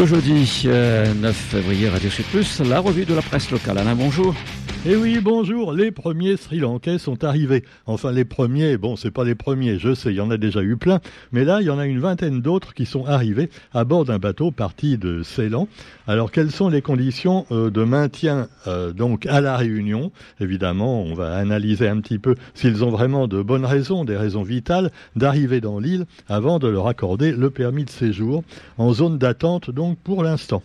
Ce jeudi 9 euh, février, Radio C+, la revue de la presse locale. Alain, bonjour. Eh oui, bonjour, les premiers Sri Lankais sont arrivés. Enfin, les premiers, bon, c'est pas les premiers, je sais, il y en a déjà eu plein, mais là, il y en a une vingtaine d'autres qui sont arrivés à bord d'un bateau parti de Ceylan. Alors, quelles sont les conditions euh, de maintien euh, donc à la Réunion? Évidemment, on va analyser un petit peu s'ils ont vraiment de bonnes raisons, des raisons vitales, d'arriver dans l'île avant de leur accorder le permis de séjour en zone d'attente, donc pour l'instant.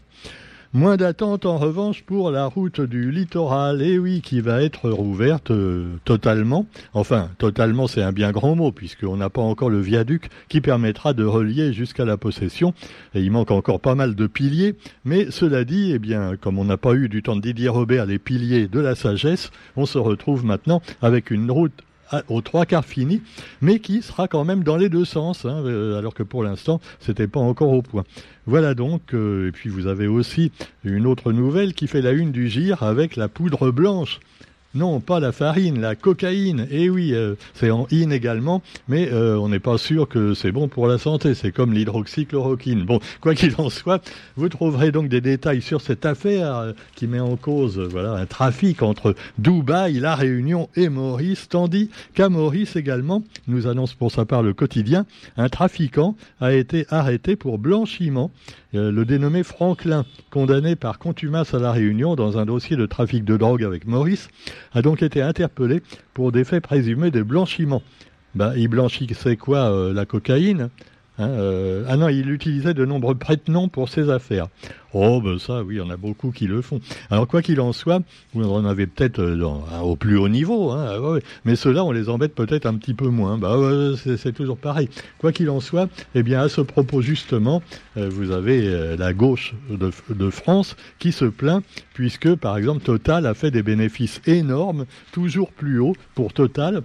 Moins d'attente en revanche pour la route du littoral, et eh oui, qui va être rouverte euh, totalement. Enfin, totalement, c'est un bien grand mot, puisqu'on n'a pas encore le viaduc qui permettra de relier jusqu'à la possession. Et il manque encore pas mal de piliers. Mais cela dit, eh bien, comme on n'a pas eu du temps de Didier Robert les piliers de la sagesse, on se retrouve maintenant avec une route aux trois quarts fini, mais qui sera quand même dans les deux sens, hein, euh, alors que pour l'instant, c'était pas encore au point. Voilà donc, euh, et puis vous avez aussi une autre nouvelle qui fait la une du GIR avec la poudre blanche. Non, pas la farine, la cocaïne. Eh oui, euh, c'est en in également, mais euh, on n'est pas sûr que c'est bon pour la santé. C'est comme l'hydroxychloroquine. Bon, quoi qu'il en soit, vous trouverez donc des détails sur cette affaire euh, qui met en cause voilà un trafic entre Dubaï, La Réunion et Maurice, tandis qu'à Maurice également, nous annonce pour sa part le quotidien, un trafiquant a été arrêté pour blanchiment. le dénommé Franklin, condamné par contumace à La Réunion dans un dossier de trafic de drogue avec Maurice, a donc été interpellé pour des faits présumés de blanchiment. Bah, il blanchissait quoi euh, La cocaïne? Hein, euh, ah non, il utilisait de nombreux prête-noms pour ses affaires. Oh, ben ça, oui, il y en a beaucoup qui le font. Alors, quoi qu'il en soit, vous en avez peut-être euh, au plus haut niveau, hein, ah mais ceux-là, on les embête peut-être un petit peu moins. Bah, c'est toujours pareil. Quoi qu'il en soit, eh bien, à ce propos, justement, euh, vous avez la gauche de, de France qui se plaint, puisque, par exemple, Total a fait des bénéfices énormes, toujours plus hauts pour Total,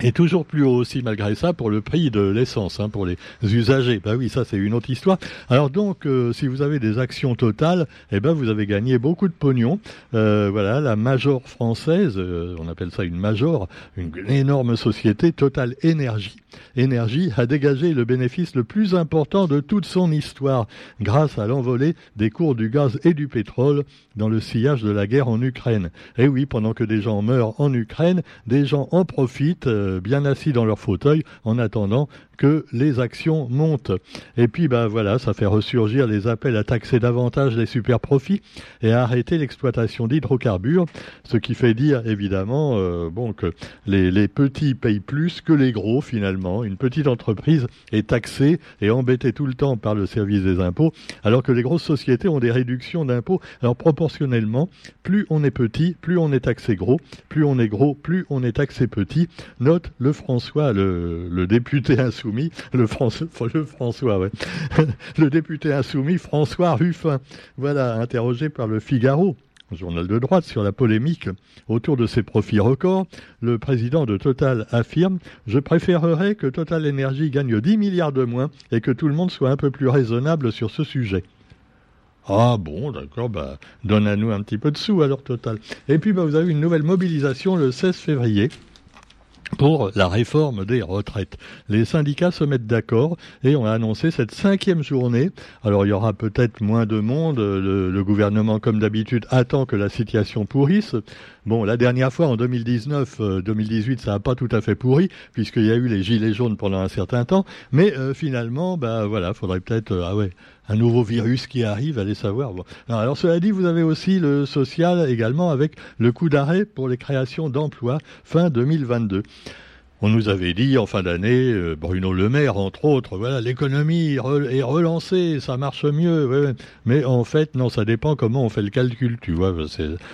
et toujours plus haut aussi malgré ça pour le prix de l'essence, hein, pour les usagers. Bah oui, ça c'est une autre histoire. Alors donc, euh, si vous avez des actions totales, eh ben vous avez gagné beaucoup de pognon. Euh, voilà, la Major française, euh, on appelle ça une Major, une énorme société, Total Énergie. Énergie a dégagé le bénéfice le plus important de toute son histoire, grâce à l'envolée des cours du gaz et du pétrole dans le sillage de la guerre en Ukraine. Et oui, pendant que des gens meurent en Ukraine, des gens en profitent. Euh, bien assis dans leur fauteuil en attendant que les actions montent. Et puis, ben voilà, ça fait ressurgir les appels à taxer davantage les super profits et à arrêter l'exploitation d'hydrocarbures, ce qui fait dire évidemment, euh, bon, que les, les, petits payent plus que les gros finalement. Une petite entreprise est taxée et embêtée tout le temps par le service des impôts, alors que les grosses sociétés ont des réductions d'impôts. Alors proportionnellement, plus on est petit, plus on est taxé gros, plus on est gros, plus on est taxé petit. Note le François, le, le député insoumis le, François, le François, le député insoumis François Ruffin, voilà, interrogé par le Figaro journal de droite, sur la polémique autour de ses profits records, le président de Total affirme Je préférerais que Total Energy gagne 10 milliards de moins et que tout le monde soit un peu plus raisonnable sur ce sujet. Ah bon, d'accord, bah, donne à nous un petit peu de sous alors Total. Et puis bah, vous avez une nouvelle mobilisation le 16 février pour la réforme des retraites. Les syndicats se mettent d'accord et on a annoncé cette cinquième journée. Alors il y aura peut-être moins de monde. Le, gouvernement, comme d'habitude, attend que la situation pourrisse. Bon, la dernière fois, en 2019, 2018, euh, ça n'a pas tout à fait pourri, puisqu'il y a eu les gilets jaunes pendant un certain temps. Mais euh, finalement, bah voilà, faudrait peut-être, euh, ah ouais, un nouveau virus qui arrive, allez savoir. Alors, cela dit, vous avez aussi le social également avec le coup d'arrêt pour les créations d'emplois fin 2022. On nous avait dit en fin d'année, Bruno Le Maire entre autres, voilà, l'économie est relancée, ça marche mieux. Mais en fait, non, ça dépend comment on fait le calcul, tu vois,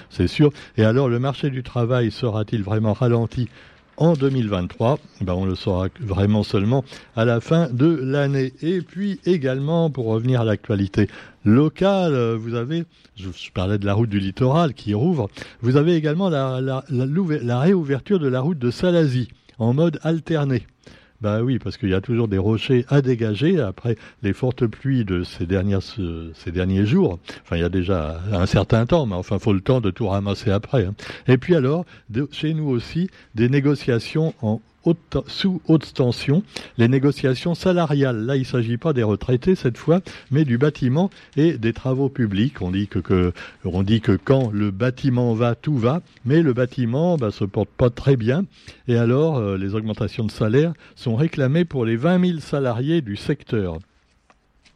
c'est sûr. Et alors, le marché du travail sera-t-il vraiment ralenti en 2023. Ben, on le saura vraiment seulement à la fin de l'année. Et puis également, pour revenir à l'actualité locale, vous avez, je, parlais de la route du littoral qui rouvre, vous avez également la, la réouverture de la route de Salazie en mode alterné. Bah oui, parce qu'il y a toujours des rochers à dégager après les fortes pluies de ces, derniers jours. Enfin, il y a déjà un certain temps, mais enfin, faut le temps de tout ramasser après. Hein. Et puis alors, chez nous aussi, des négociations en sous haute tension les négociations salariales. Là, il ne s'agit pas des retraités cette fois, mais du bâtiment et des travaux publics. On dit que, quand le bâtiment va, tout va, mais le bâtiment bah, se porte pas très bien. Et alors, euh, les augmentations de salaire sont réclamées pour les 20 000 salariés du secteur.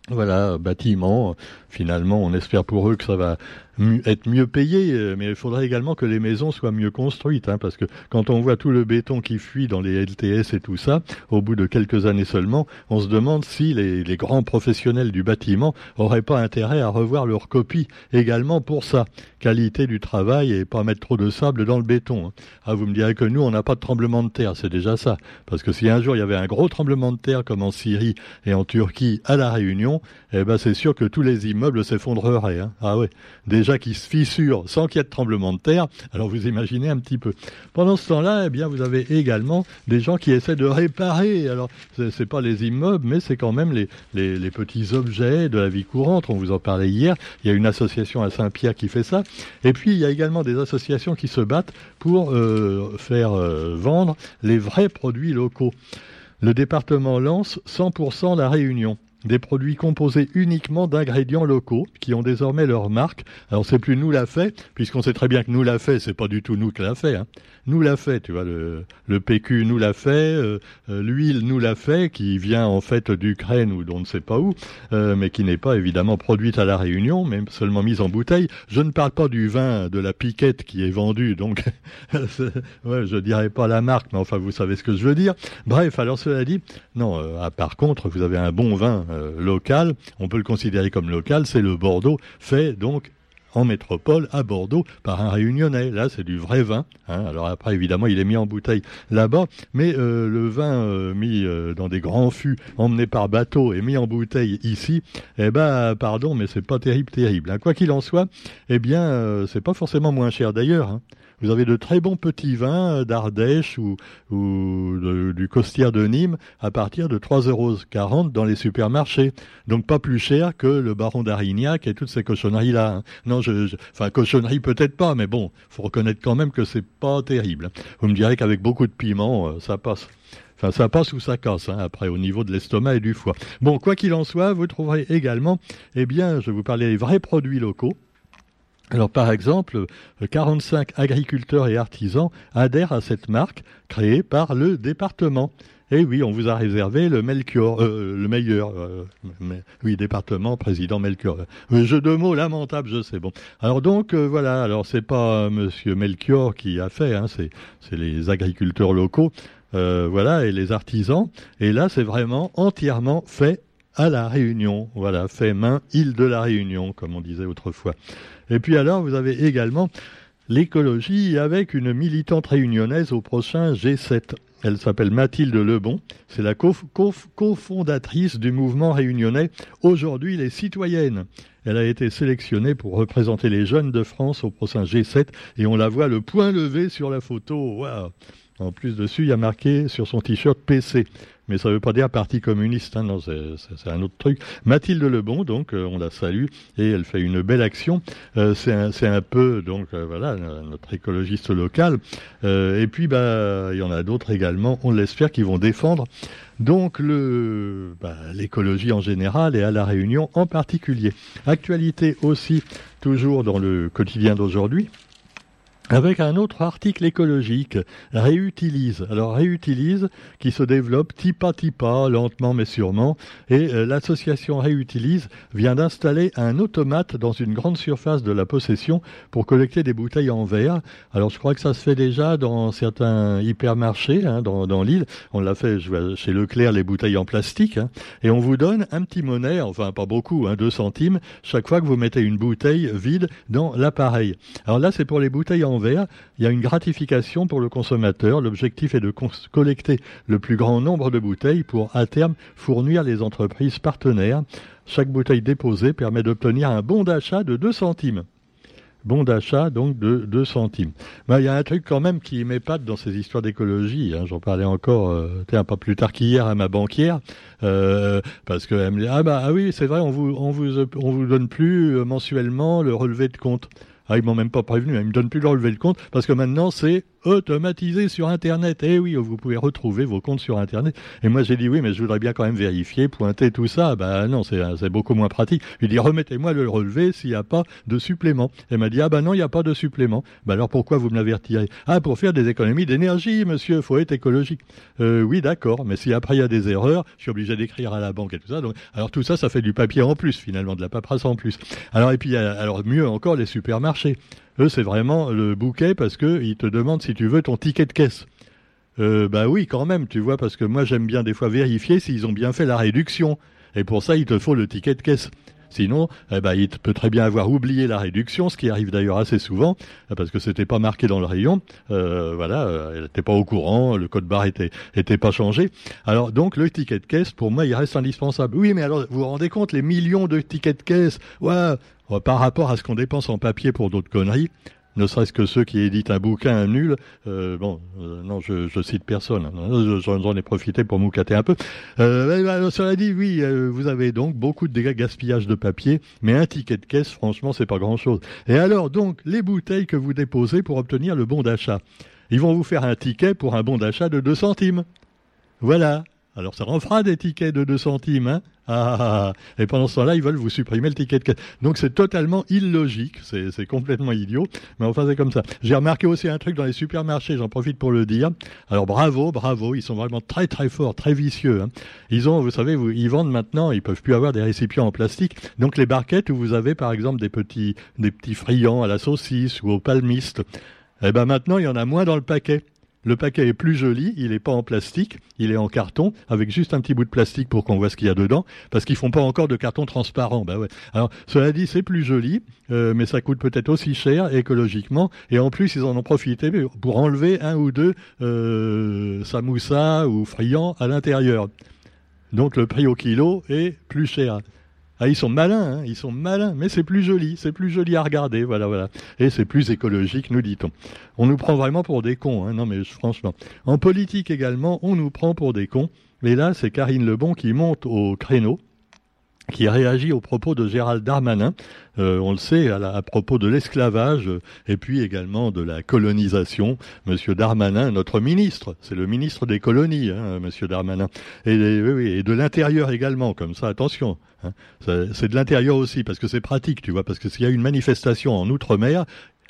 Voilà, bâtiment. Finalement, on espère pour eux que ça va être mieux payé, euh, mais il faudrait également que les maisons soient mieux construites, hein, parce que quand on voit tout le béton qui fuit dans les LTS et tout ça, au bout de quelques années seulement, on se demande si les, grands professionnels du bâtiment auraient pas intérêt à revoir leur copie également pour ça. Qualité du travail et pas mettre trop de sable dans le béton. Hein. Ah, vous me direz que nous, on n'a pas de tremblement de terre, c'est déjà ça. Parce que si un jour il y avait un gros tremblement de terre comme en Syrie et en Turquie à la Réunion, eh ben c'est sûr que tous les immeubles s'effondreraient. Hein. Ah ouais, déjà qui se fissurent sans qu'il y ait de tremblement de terre. Alors vous imaginez un petit peu. Pendant ce temps-là, eh bien vous avez également des gens qui essaient de réparer. Alors c'est pas les immeubles, mais c'est quand même les, les, les, petits objets de la vie courante. On vous en parlait hier. Il y a une association à Saint-Pierre qui fait ça. Et puis il y a également des associations qui se battent pour euh, faire euh, vendre les vrais produits locaux. Le département lance 100% la Réunion des produits composés uniquement d'ingrédients locaux qui ont désormais leur marque. Alors c'est plus nous l'a fait, puisqu'on sait très bien que nous l'a fait, c'est pas du tout nous qui l'a fait. Hein. Nous l'a fait, tu vois, le, PQ nous l'a fait, euh, euh, l'huile nous l'a fait, qui vient en fait d'Ukraine ou d'on ne sait pas où, euh, mais qui n'est pas évidemment produite à la Réunion, même seulement mise en bouteille. Je ne parle pas du vin de la piquette qui est vendu, donc ouais, je dirais pas la marque, mais enfin vous savez ce que je veux dire. Bref, alors cela dit, non, par contre, vous avez un bon vin local, on peut le considérer comme local, c'est le Bordeaux, fait donc en métropole à Bordeaux par un réunionnais. Là, c'est du vrai vin. Hein. Alors après, évidemment, il est mis en bouteille là-bas, mais euh, le vin euh, mis dans des grands fûts, emmené par bateau et mis en bouteille ici, eh ben, pardon, mais c'est pas terrible, terrible. Hein. Quoi qu'il en soit, eh bien, c'est pas forcément moins cher d'ailleurs. Hein. Vous avez de très bons petits vins d'Ardèche ou, du Costière de Nîmes à partir de 3,40 euros dans les supermarchés. Donc pas plus cher que le Baron d'Arignac et toutes ces cochonneries-là. Hein. Non, je, enfin cochonneries peut-être pas, mais bon, faut reconnaître quand même que c'est pas terrible. Vous me direz qu'avec beaucoup de piment, euh, ça passe. Enfin, ça passe ou ça casse, hein, après, au niveau de l'estomac et du foie. Bon, quoi qu'il en soit, vous trouverez également, eh bien, je vous parler des vrais produits locaux. Alors par exemple, 45 agriculteurs et artisans adhèrent à cette marque créée par le département. Et oui, on vous a réservé le Melchior, euh, le meilleur, euh, oui, département, président Melchior. Euh, jeu de mots lamentable, je sais. Bon, alors donc voilà. Alors c'est pas Monsieur Melchior qui a fait, hein, c'est c'est les agriculteurs locaux, voilà, et les artisans. Et là, c'est vraiment entièrement fait à la Réunion. Voilà, fait main, île de la Réunion, comme on disait autrefois. Et puis alors, vous avez également l'écologie avec une militante réunionnaise au prochain G7. Elle s'appelle Mathilde Lebon. C'est la cofondatrice du mouvement réunionnais Aujourd'hui les citoyennes. Elle a été sélectionnée pour représenter les jeunes de France au prochain G7 et on la voit le point levé sur la photo. En plus dessus, il y a marqué sur son t-shirt PC mais ça ne veut pas dire Parti communiste, hein, non, c'est un autre truc. Mathilde Lebon, donc, euh, on la salue, et elle fait une belle action. Euh, c'est un, peu, donc, euh, voilà, notre écologiste local. et puis, bah, il y en a d'autres également, on l'espère, qui vont défendre donc bah, l'écologie en général et à la Réunion en particulier. Actualité aussi, toujours dans le quotidien d'aujourd'hui avec un autre article écologique, réutilise. Alors réutilise qui se développe tipa tipa, lentement mais sûrement, et euh, l'association réutilise vient d'installer un automate dans une grande surface de la possession pour collecter des bouteilles en verre. Alors je crois que ça se fait déjà dans certains hypermarchés hein, dans, dans l'île. On l'a fait chez Leclerc les bouteilles en plastique, hein, et on vous donne un petit monnaie, enfin pas beaucoup, hein, 2 centimes, chaque fois que vous mettez une bouteille vide dans l'appareil. Alors là c'est pour les bouteilles en il y a une gratification pour le consommateur. L'objectif est de collecter le plus grand nombre de bouteilles pour, à terme, fournir les entreprises partenaires. Chaque bouteille déposée permet d'obtenir un bon d'achat de 2 centimes bon d'achat donc de 2 centimes. Il y a un truc quand même qui m'épate dans ces histoires d'écologie. Hein. J'en parlais encore euh, pas plus tard qu'hier à ma banquière euh, parce qu'elle me dit ah bah ah oui c'est vrai on vous on vous on vous donne plus euh, mensuellement le relevé de compte. Ah, ils m'ont même pas prévenu, hein. ils me donnent plus le relevé de compte parce que maintenant c'est automatisé sur Internet. Eh oui, vous pouvez retrouver vos comptes sur Internet. Et moi, j'ai dit oui, mais je voudrais bien quand même vérifier, pointer tout ça. Bah non, c'est beaucoup moins pratique. Il dit remettez-moi le relevé s'il n'y a pas de supplément. Elle m'a dit ah bah non, il n'y a pas de supplément. Bah alors pourquoi vous me l'avez Ah pour faire des économies d'énergie, monsieur. Faut être écologique. Euh, oui, d'accord. Mais si après il y a des erreurs, je suis obligé d'écrire à la banque et tout ça. Donc, alors tout ça, ça fait du papier en plus finalement, de la paperasse en plus. Alors et puis alors mieux encore les supermarchés. Eux, c'est vraiment le bouquet parce qu'ils te demandent si tu veux ton ticket de caisse. Euh, bah oui, quand même, tu vois, parce que moi j'aime bien des fois vérifier s'ils ont bien fait la réduction. Et pour ça, il te faut le ticket de caisse. Sinon, eh ben, il peut très bien avoir oublié la réduction, ce qui arrive d'ailleurs assez souvent, parce que c'était pas marqué dans le rayon. Euh, voilà, euh, elle n'était pas au courant, le code barre était, était pas changé. Alors donc le ticket de caisse, pour moi, il reste indispensable. Oui, mais alors vous vous rendez compte les millions de tickets de caisse, ouais, par rapport à ce qu'on dépense en papier pour d'autres conneries, ne serait-ce que ceux qui éditent un bouquin nul. Euh, bon, euh, non, je, cite personne. J'en ai profité pour moucater un peu. Euh, cela dit, oui, euh, vous avez donc beaucoup de dégâts gaspillage de papier, mais un ticket de caisse, franchement, c'est pas grand-chose. Et alors, donc, les bouteilles que vous déposez pour obtenir le bon d'achat, ils vont vous faire un ticket pour un bon d'achat de 2 centimes. Voilà. Alors ça en fera des tickets de 2 centimes. Hein ah, ah, ah, et pendant ce temps-là, ils veulent vous supprimer le ticket de caisse. Donc c'est totalement illogique, c'est complètement idiot, mais enfin c'est comme ça. J'ai remarqué aussi un truc dans les supermarchés, j'en profite pour le dire. Alors bravo, bravo, ils sont vraiment très très forts, très vicieux. Hein. Ils ont, vous savez, vous, ils vendent maintenant, ils peuvent plus avoir des récipients en plastique. Donc les barquettes où vous avez par exemple des petits, des petits friands à la saucisse ou au palmiste, eh ben maintenant il y en a moins dans le paquet. Le paquet est plus joli, il n'est pas en plastique, il est en carton, avec juste un petit bout de plastique pour qu'on voit ce qu'il y a dedans, parce qu'ils font pas encore de carton transparent. Bah. Alors, cela dit, c'est plus joli, euh, mais ça coûte peut-être aussi cher écologiquement, et en plus, ils en ont profité pour enlever un ou deux euh, samoussa ou friands à l'intérieur. Donc le prix au kilo est plus cher. Ah, ils sont malins, hein, ils sont malins, mais c'est plus joli, c'est plus joli à regarder, voilà, voilà. Et c'est plus écologique, nous dit-on. On nous prend vraiment pour des cons, hein, non mais franchement. En politique également, on nous prend pour des cons. Et là, c'est Karine Lebon qui monte au créneau qui réagit aux propos de Gérald Darmanin, euh, on le sait, à, propos de l'esclavage et puis également de la colonisation. Monsieur Darmanin, notre ministre, c'est le ministre des colonies, hein, Monsieur Darmanin, et, et de l'intérieur également, comme ça, attention. Hein. c'est de l'intérieur aussi, parce que c'est pratique, tu vois, parce que s'il y a une manifestation en Outre-mer,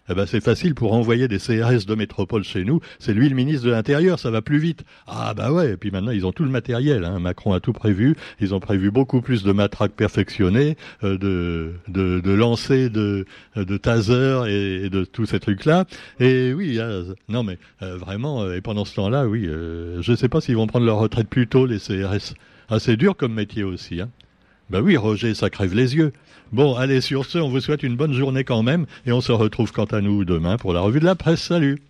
eh ben c'est facile pour envoyer des CRS de métropole chez nous. C'est lui le ministre de l'Intérieur, ça va plus vite. Ah bah ouais, et puis maintenant ils ont tout le matériel. Hein. Macron a tout prévu. Ils ont prévu beaucoup plus de matraques perfectionnées, euh, de, de, de lancers de, de taser et, de tous ces trucs-là. Et oui, hein, non mais euh, vraiment, euh, et pendant ce temps-là, oui, je ne sais pas s'ils vont prendre leur retraite plus tôt, les CRS. Ah, c'est dur comme métier aussi. Hein. Ben oui, Roger, ça crève les yeux. Bon, allez, sur ce, on vous souhaite une bonne journée quand même, et on se retrouve quant à nous demain pour la revue de la presse. Salut